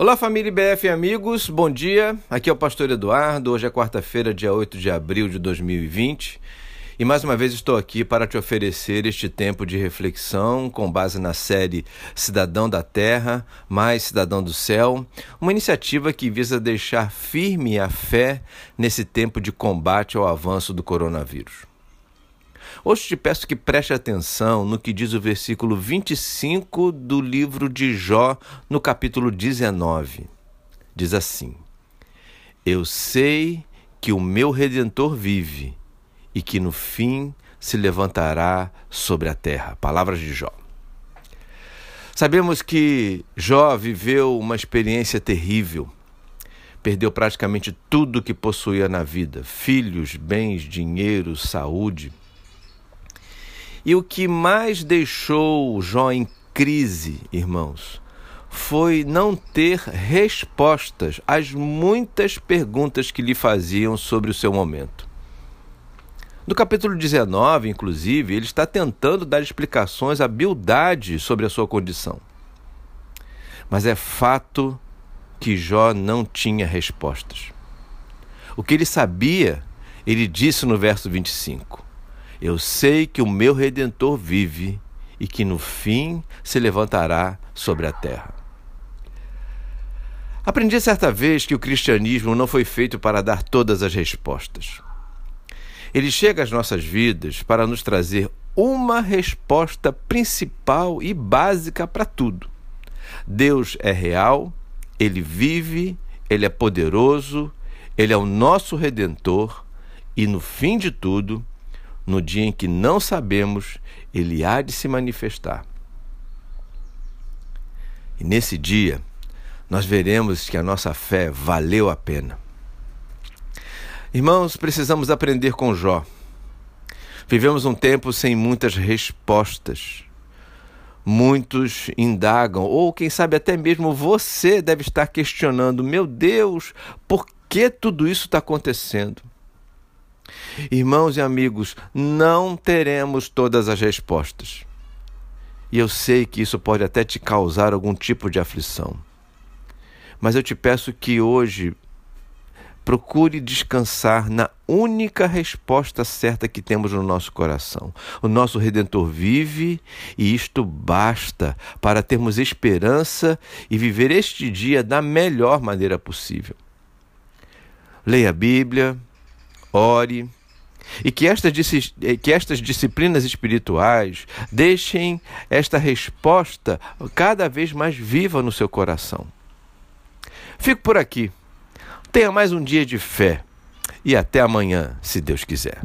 Olá, família IBF e amigos, bom dia. Aqui é o Pastor Eduardo. Hoje é quarta-feira, dia 8 de abril de 2020. E mais uma vez estou aqui para te oferecer este tempo de reflexão com base na série Cidadão da Terra, mais Cidadão do Céu, uma iniciativa que visa deixar firme a fé nesse tempo de combate ao avanço do coronavírus. Hoje te peço que preste atenção no que diz o versículo 25 do livro de Jó, no capítulo 19. Diz assim: Eu sei que o meu redentor vive e que no fim se levantará sobre a terra. Palavras de Jó. Sabemos que Jó viveu uma experiência terrível. Perdeu praticamente tudo que possuía na vida: filhos, bens, dinheiro, saúde. E o que mais deixou Jó em crise, irmãos, foi não ter respostas às muitas perguntas que lhe faziam sobre o seu momento. No capítulo 19, inclusive, ele está tentando dar explicações à beldade sobre a sua condição. Mas é fato que Jó não tinha respostas. O que ele sabia, ele disse no verso 25: eu sei que o meu redentor vive e que no fim se levantará sobre a terra. Aprendi certa vez que o cristianismo não foi feito para dar todas as respostas. Ele chega às nossas vidas para nos trazer uma resposta principal e básica para tudo. Deus é real, ele vive, ele é poderoso, ele é o nosso redentor e no fim de tudo, no dia em que não sabemos, ele há de se manifestar. E nesse dia, nós veremos que a nossa fé valeu a pena. Irmãos, precisamos aprender com Jó. Vivemos um tempo sem muitas respostas. Muitos indagam, ou quem sabe até mesmo você deve estar questionando: meu Deus, por que tudo isso está acontecendo? Irmãos e amigos, não teremos todas as respostas. E eu sei que isso pode até te causar algum tipo de aflição. Mas eu te peço que hoje procure descansar na única resposta certa que temos no nosso coração. O nosso Redentor vive e isto basta para termos esperança e viver este dia da melhor maneira possível. Leia a Bíblia, ore e que estas, eh, que estas disciplinas espirituais deixem esta resposta cada vez mais viva no seu coração. Fico por aqui. Tenha mais um dia de fé e até amanhã, se Deus quiser.